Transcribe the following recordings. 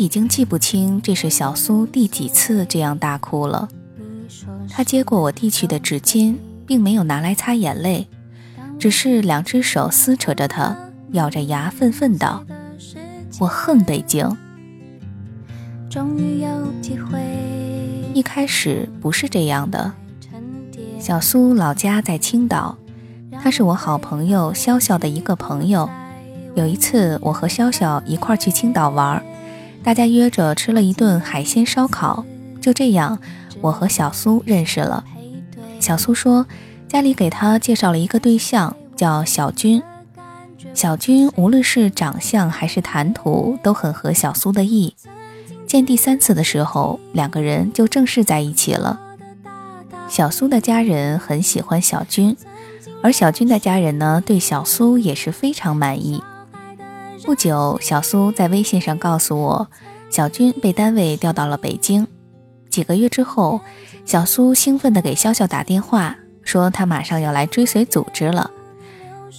已经记不清这是小苏第几次这样大哭了。他接过我递去的纸巾，并没有拿来擦眼泪，只是两只手撕扯着它，咬着牙愤愤道：“我恨北京。”一开始不是这样的。小苏老家在青岛，他是我好朋友潇潇的一个朋友。有一次，我和潇潇一块去青岛玩。大家约着吃了一顿海鲜烧烤，就这样，我和小苏认识了。小苏说，家里给他介绍了一个对象，叫小军。小军无论是长相还是谈吐，都很合小苏的意。见第三次的时候，两个人就正式在一起了。小苏的家人很喜欢小军，而小军的家人呢，对小苏也是非常满意。不久，小苏在微信上告诉我，小军被单位调到了北京。几个月之后，小苏兴奋地给潇潇打电话，说他马上要来追随组织了。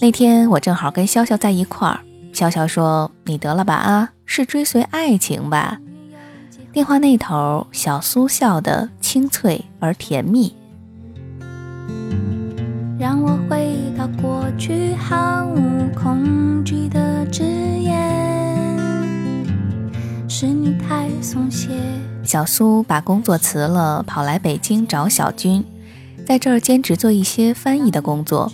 那天我正好跟潇潇在一块儿，潇潇说：“你得了吧啊，是追随爱情吧？”电话那头，小苏笑得清脆而甜蜜。让我回到过去，毫无恐惧的誓言。是你太松懈。小苏把工作辞了，跑来北京找小军，在这儿兼职做一些翻译的工作。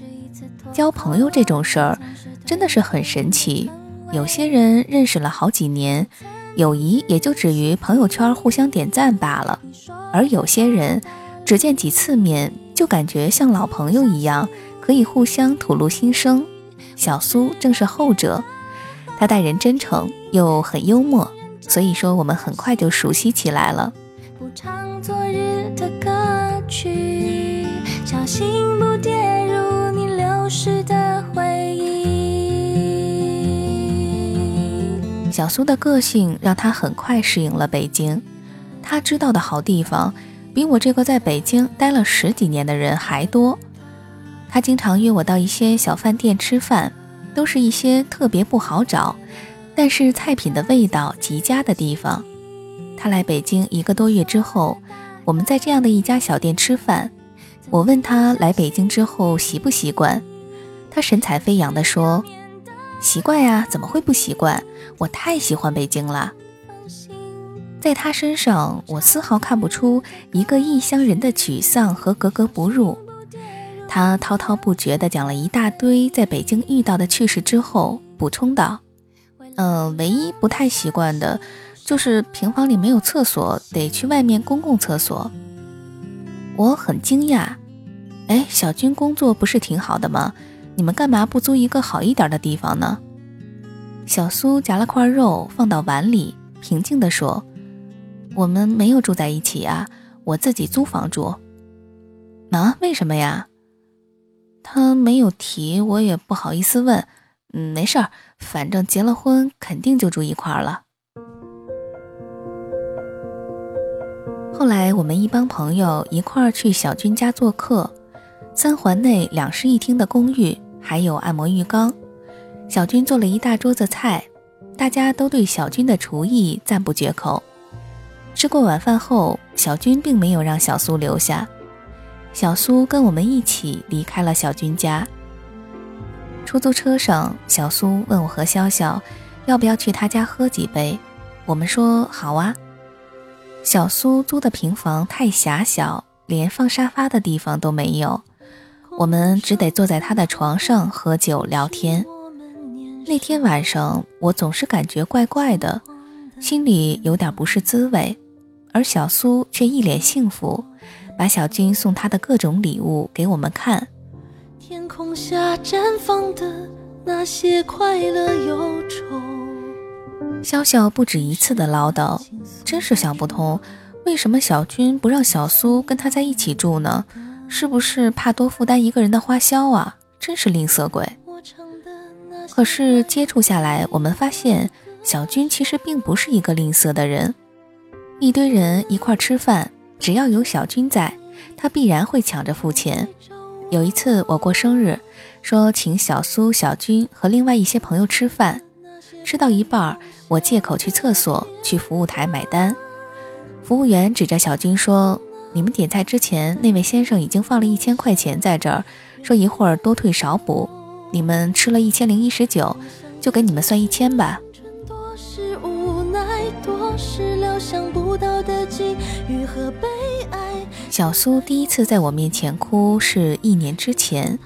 交朋友这种事儿真的是很神奇。有些人认识了好几年，友谊也就止于朋友圈互相点赞罢了；而有些人只见几次面。就感觉像老朋友一样，可以互相吐露心声。小苏正是后者，他待人真诚又很幽默，所以说我们很快就熟悉起来了。不唱昨日的歌曲，小心不跌入你流失的回忆。小苏的个性让他很快适应了北京，他知道的好地方。比我这个在北京待了十几年的人还多。他经常约我到一些小饭店吃饭，都是一些特别不好找，但是菜品的味道极佳的地方。他来北京一个多月之后，我们在这样的一家小店吃饭。我问他来北京之后习不习惯，他神采飞扬地说：“习惯呀，怎么会不习惯？我太喜欢北京了。”在他身上，我丝毫看不出一个异乡人的沮丧和格格不入。他滔滔不绝地讲了一大堆在北京遇到的趣事之后，补充道：“嗯，唯一不太习惯的，就是平房里没有厕所，得去外面公共厕所。”我很惊讶，哎，小军工作不是挺好的吗？你们干嘛不租一个好一点的地方呢？小苏夹了块肉放到碗里，平静地说。我们没有住在一起呀，我自己租房住。啊？为什么呀？他没有提，我也不好意思问。嗯，没事儿，反正结了婚肯定就住一块儿了。后来我们一帮朋友一块儿去小军家做客，三环内两室一厅的公寓，还有按摩浴缸。小军做了一大桌子菜，大家都对小军的厨艺赞不绝口。吃过晚饭后，小军并没有让小苏留下。小苏跟我们一起离开了小军家。出租车上，小苏问我和潇潇要不要去他家喝几杯？我们说好啊。小苏租的平房太狭小，连放沙发的地方都没有，我们只得坐在他的床上喝酒聊天。那天晚上，我总是感觉怪怪的，心里有点不是滋味，而小苏却一脸幸福，把小军送他的各种礼物给我们看。天空下绽放的那些快乐忧愁。潇潇不止一次的唠叨，真是想不通，为什么小军不让小苏跟他在一起住呢？是不是怕多负担一个人的花销啊？真是吝啬鬼。可是接触下来，我们发现小军其实并不是一个吝啬的人。一堆人一块吃饭，只要有小军在，他必然会抢着付钱。有一次我过生日，说请小苏、小军和另外一些朋友吃饭，吃到一半，我借口去厕所，去服务台买单。服务员指着小军说：“你们点菜之前，那位先生已经放了一千块钱在这儿，说一会儿多退少补。”你们吃了一千零一十九，就给你们算一千吧。想不到的际遇和小苏第一次在我面前哭是一年之前，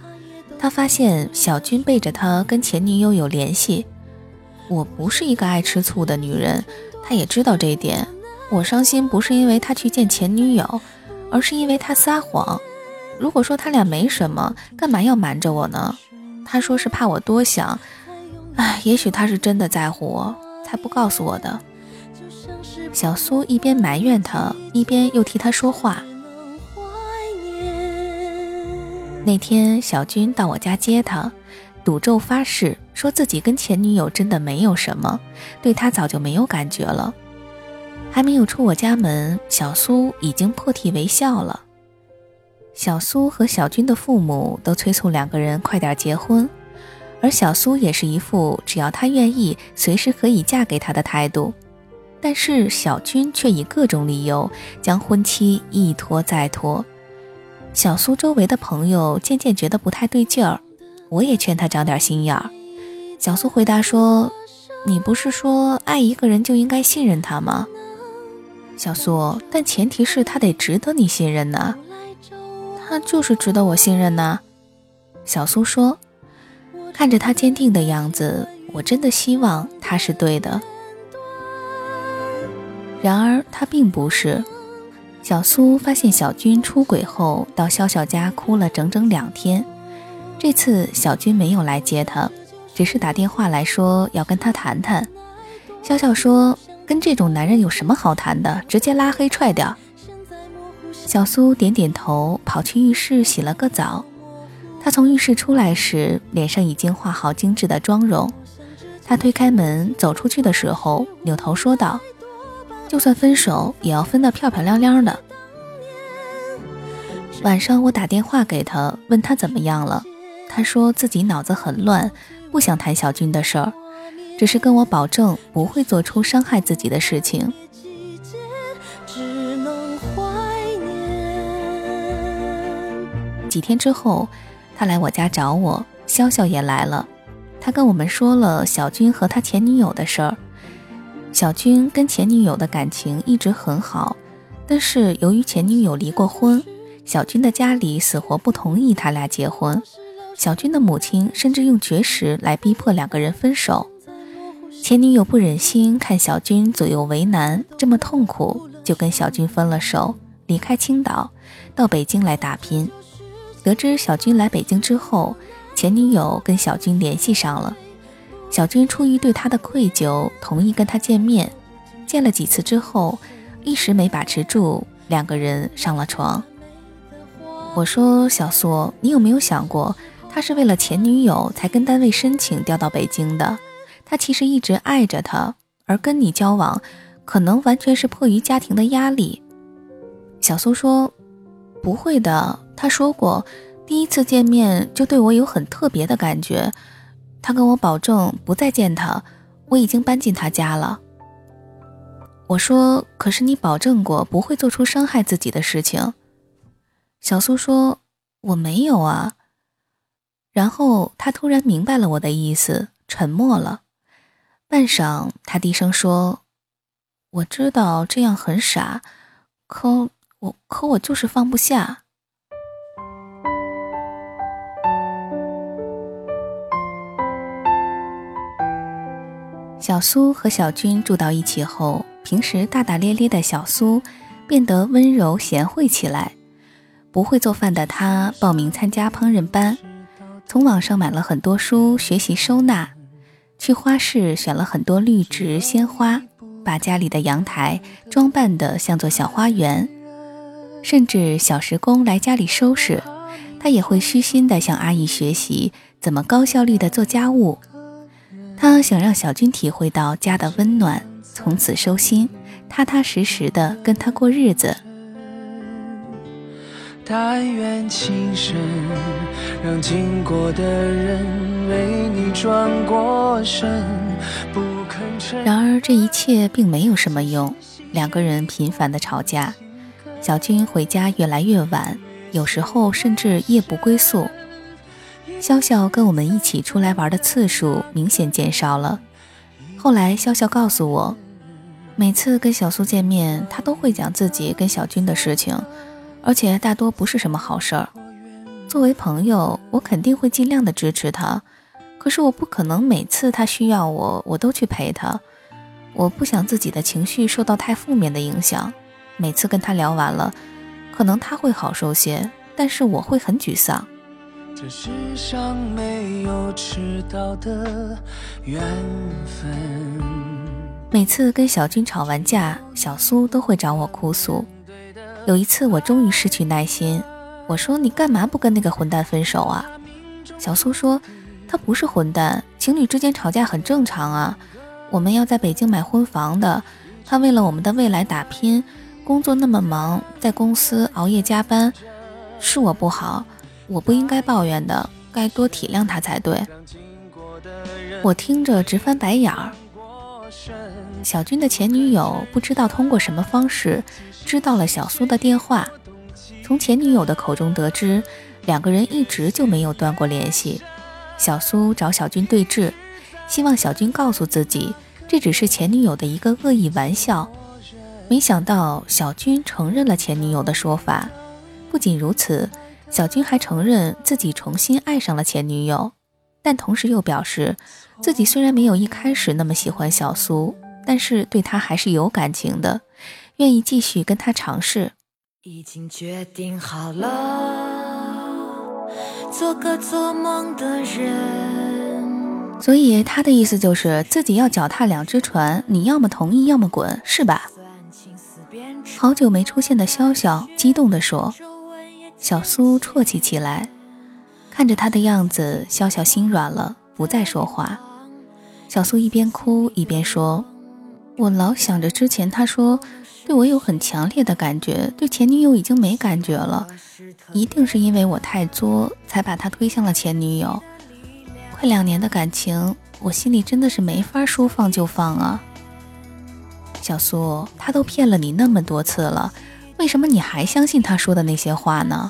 他发现小军背着他跟前女友有联系。我不是一个爱吃醋的女人，他也知道这一点。我伤心不是因为他去见前女友，而是因为他撒谎。如果说他俩没什么，干嘛要瞒着我呢？他说是怕我多想，唉，也许他是真的在乎我，才不告诉我的。小苏一边埋怨他，一边又替他说话。那天小军到我家接他，赌咒发誓，说自己跟前女友真的没有什么，对他早就没有感觉了。还没有出我家门，小苏已经破涕为笑了。小苏和小军的父母都催促两个人快点结婚，而小苏也是一副只要他愿意，随时可以嫁给他的态度。但是小军却以各种理由将婚期一拖再拖。小苏周围的朋友渐渐觉得不太对劲儿，我也劝他长点心眼儿。小苏回答说：“你不是说爱一个人就应该信任他吗？”小苏，但前提是他得值得你信任呢。他就是值得我信任呢，小苏说。看着他坚定的样子，我真的希望他是对的。然而他并不是。小苏发现小军出轨后，到笑笑家哭了整整两天。这次小军没有来接他，只是打电话来说要跟他谈谈。笑笑说：“跟这种男人有什么好谈的？直接拉黑踹掉。”小苏点点头，跑去浴室洗了个澡。他从浴室出来时，脸上已经化好精致的妆容。他推开门走出去的时候，扭头说道：“就算分手，也要分得漂漂亮亮的。”晚上我打电话给他，问他怎么样了。他说自己脑子很乱，不想谈小军的事儿，只是跟我保证不会做出伤害自己的事情。几天之后，他来我家找我，潇潇也来了。他跟我们说了小军和他前女友的事儿。小军跟前女友的感情一直很好，但是由于前女友离过婚，小军的家里死活不同意他俩结婚。小军的母亲甚至用绝食来逼迫两个人分手。前女友不忍心看小军左右为难，这么痛苦，就跟小军分了手，离开青岛，到北京来打拼。得知小军来北京之后，前女友跟小军联系上了。小军出于对他的愧疚，同意跟他见面。见了几次之后，一时没把持住，两个人上了床。我说：“小苏，你有没有想过，他是为了前女友才跟单位申请调到北京的？他其实一直爱着她，而跟你交往，可能完全是迫于家庭的压力。”小苏说：“不会的。”他说过，第一次见面就对我有很特别的感觉。他跟我保证不再见他，我已经搬进他家了。我说：“可是你保证过不会做出伤害自己的事情。”小苏说：“我没有啊。”然后他突然明白了我的意思，沉默了。半晌，他低声说：“我知道这样很傻，可我可我就是放不下。”小苏和小军住到一起后，平时大大咧咧的小苏变得温柔贤惠起来。不会做饭的他报名参加烹饪班，从网上买了很多书学习收纳，去花市选了很多绿植鲜花，把家里的阳台装扮得像座小花园。甚至小时工来家里收拾，他也会虚心地向阿姨学习怎么高效率地做家务。他想让小军体会到家的温暖，从此收心，踏踏实实的跟他过日子。但愿情深，让经过的人为你转过身，不肯然而这一切并没有什么用，两个人频繁的吵架，小军回家越来越晚，有时候甚至夜不归宿。潇潇跟我们一起出来玩的次数明显减少了。后来潇潇告诉我，每次跟小苏见面，他都会讲自己跟小军的事情，而且大多不是什么好事儿。作为朋友，我肯定会尽量的支持他，可是我不可能每次他需要我，我都去陪他。我不想自己的情绪受到太负面的影响。每次跟他聊完了，可能他会好受些，但是我会很沮丧。这世上没有迟到的缘分。每次跟小军吵完架，小苏都会找我哭诉。有一次，我终于失去耐心，我说：“你干嘛不跟那个混蛋分手啊？”小苏说：“他不是混蛋，情侣之间吵架很正常啊。我们要在北京买婚房的，他为了我们的未来打拼，工作那么忙，在公司熬夜加班，是我不好。”我不应该抱怨的，该多体谅他才对。我听着直翻白眼儿。小军的前女友不知道通过什么方式知道了小苏的电话，从前女友的口中得知，两个人一直就没有断过联系。小苏找小军对峙，希望小军告诉自己，这只是前女友的一个恶意玩笑。没想到小军承认了前女友的说法，不仅如此。小军还承认自己重新爱上了前女友，但同时又表示，自己虽然没有一开始那么喜欢小苏，但是对她还是有感情的，愿意继续跟她尝试。已经决定好了，做个做梦的人。所以他的意思就是自己要脚踏两只船，你要么同意，要么滚，是吧？好久没出现的潇潇激动地说。小苏啜泣起来，看着他的样子，笑笑心软了，不再说话。小苏一边哭一边说：“我老想着之前他说对我有很强烈的感觉，对前女友已经没感觉了，一定是因为我太作，才把他推向了前女友。快两年的感情，我心里真的是没法说放就放啊。”小苏，他都骗了你那么多次了。为什么你还相信他说的那些话呢？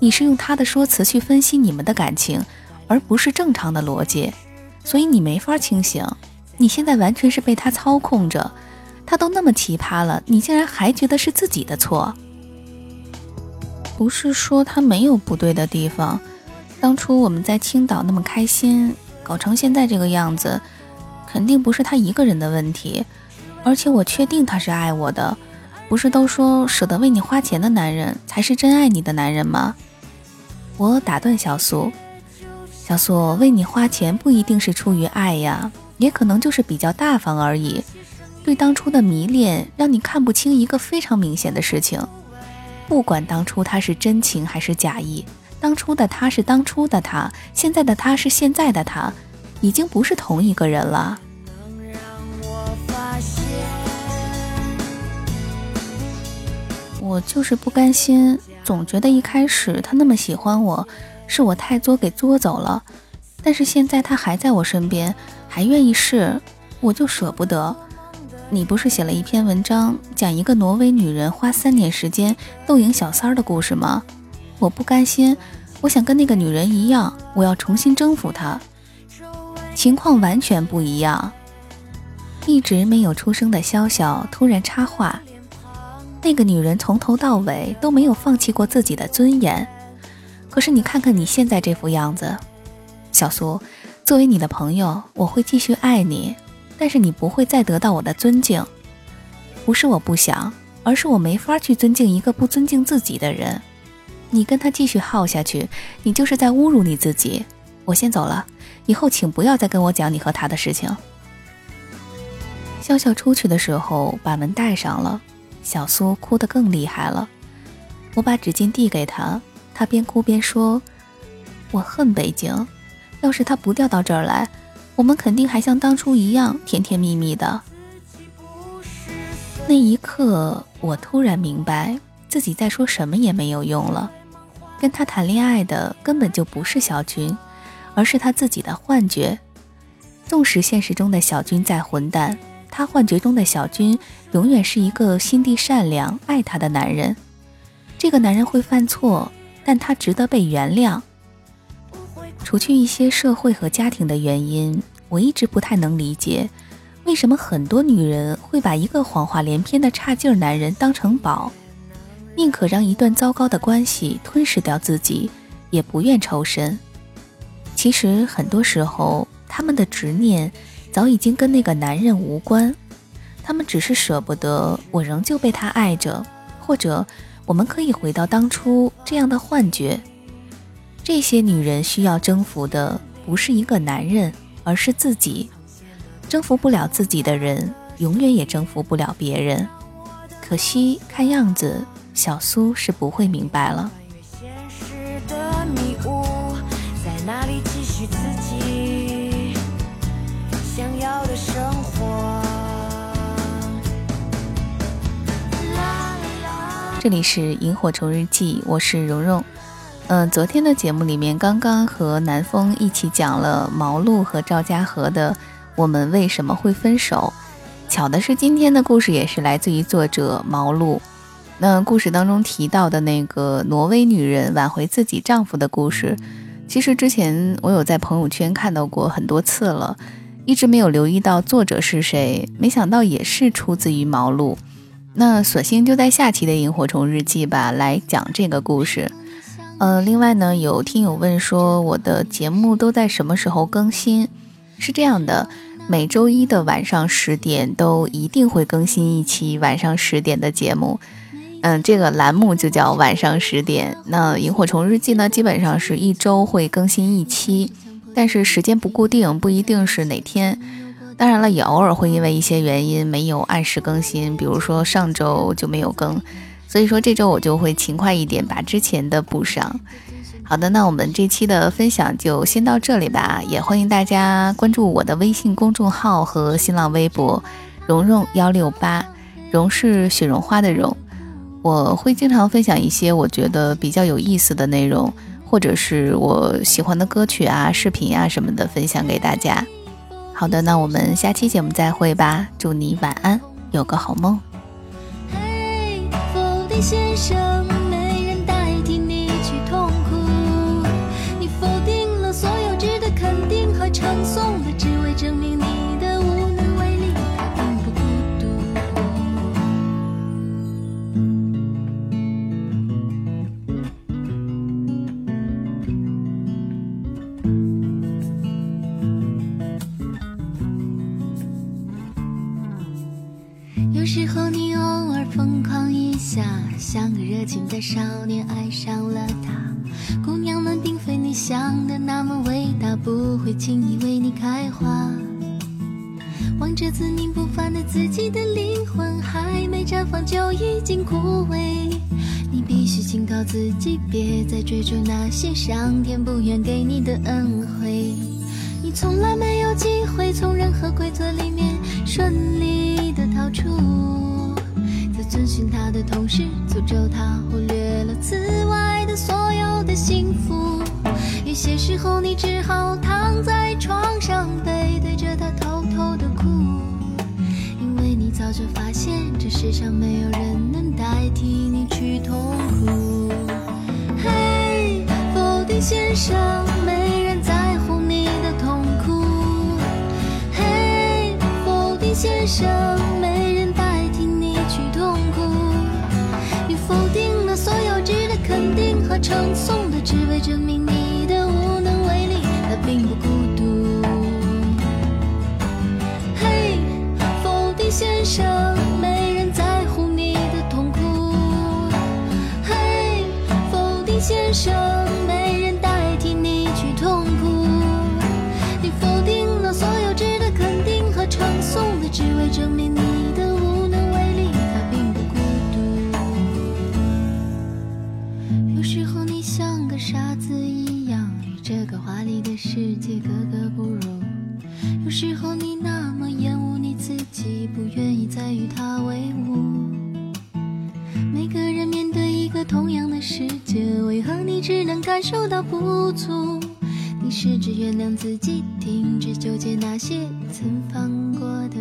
你是用他的说辞去分析你们的感情，而不是正常的逻辑，所以你没法清醒。你现在完全是被他操控着，他都那么奇葩了，你竟然还觉得是自己的错？不是说他没有不对的地方，当初我们在青岛那么开心，搞成现在这个样子，肯定不是他一个人的问题，而且我确定他是爱我的。不是都说舍得为你花钱的男人才是真爱你的男人吗？我打断小苏，小苏为你花钱不一定是出于爱呀，也可能就是比较大方而已。对当初的迷恋，让你看不清一个非常明显的事情。不管当初他是真情还是假意，当初的他是当初的他，现在的他是现在的他，已经不是同一个人了。我就是不甘心，总觉得一开始他那么喜欢我，是我太作给作走了。但是现在他还在我身边，还愿意试，我就舍不得。你不是写了一篇文章，讲一个挪威女人花三年时间斗赢小三儿的故事吗？我不甘心，我想跟那个女人一样，我要重新征服她。情况完全不一样。一直没有出声的潇潇突然插话：“那个女人从头到尾都没有放弃过自己的尊严。可是你看看你现在这副样子，小苏，作为你的朋友，我会继续爱你，但是你不会再得到我的尊敬。不是我不想，而是我没法去尊敬一个不尊敬自己的人。你跟他继续耗下去，你就是在侮辱你自己。我先走了，以后请不要再跟我讲你和他的事情。”笑笑出去的时候，把门带上了。小苏哭得更厉害了。我把纸巾递给他，他边哭边说：“我恨北京，要是他不调到这儿来，我们肯定还像当初一样甜甜蜜蜜的。”那一刻，我突然明白，自己再说什么也没有用了。跟他谈恋爱的根本就不是小军，而是他自己的幻觉。纵使现实中的小军再混蛋。他幻觉中的小军永远是一个心地善良、爱他的男人。这个男人会犯错，但他值得被原谅。除去一些社会和家庭的原因，我一直不太能理解，为什么很多女人会把一个谎话连篇的差劲男人当成宝，宁可让一段糟糕的关系吞噬掉自己，也不愿抽身。其实很多时候，他们的执念。早已经跟那个男人无关，他们只是舍不得我仍旧被他爱着，或者我们可以回到当初这样的幻觉。这些女人需要征服的不是一个男人，而是自己。征服不了自己的人，永远也征服不了别人。可惜，看样子小苏是不会明白了。这里是萤火虫日记，我是蓉蓉。嗯，昨天的节目里面，刚刚和南风一起讲了毛路和赵家河的《我们为什么会分手》。巧的是，今天的故事也是来自于作者毛路。那故事当中提到的那个挪威女人挽回自己丈夫的故事，其实之前我有在朋友圈看到过很多次了，一直没有留意到作者是谁，没想到也是出自于毛路。那索性就在下期的萤火虫日记吧，来讲这个故事。呃，另外呢，有听友问说，我的节目都在什么时候更新？是这样的，每周一的晚上十点都一定会更新一期晚上十点的节目。嗯，这个栏目就叫晚上十点。那萤火虫日记呢，基本上是一周会更新一期，但是时间不固定，不一定是哪天。当然了，也偶尔会因为一些原因没有按时更新，比如说上周就没有更，所以说这周我就会勤快一点，把之前的补上。好的，那我们这期的分享就先到这里吧，也欢迎大家关注我的微信公众号和新浪微博“蓉蓉幺六八”，蓉是雪绒花的蓉，我会经常分享一些我觉得比较有意思的内容，或者是我喜欢的歌曲啊、视频啊什么的，分享给大家。好的，那我们下期节目再会吧。祝你晚安，有个好梦。嘿，风的先生己的灵魂，还没绽放就已经枯萎。你必须警告自己，别再追逐那些上天不愿给你的恩惠。你从来没有机会从任何规则里面顺利的逃出。在遵循他的同时，诅咒他忽略了此外的所有的幸福。有些时候，你只好躺在床上，早就发现，这世上没有人能代替你去痛苦。嘿，否定先生，没人在乎你的痛苦。嘿，否定。先生，有时候你像个傻子一样，与这个华丽的世界格格不入。有时候你那么厌恶你自己，不愿意再与他为伍。每个人面对一个同样的世界，为何你只能感受到不足？你试着原谅自己，停止纠结那些曾犯过的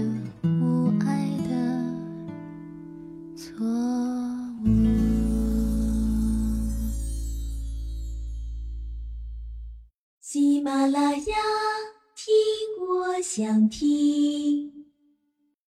想，听我想听。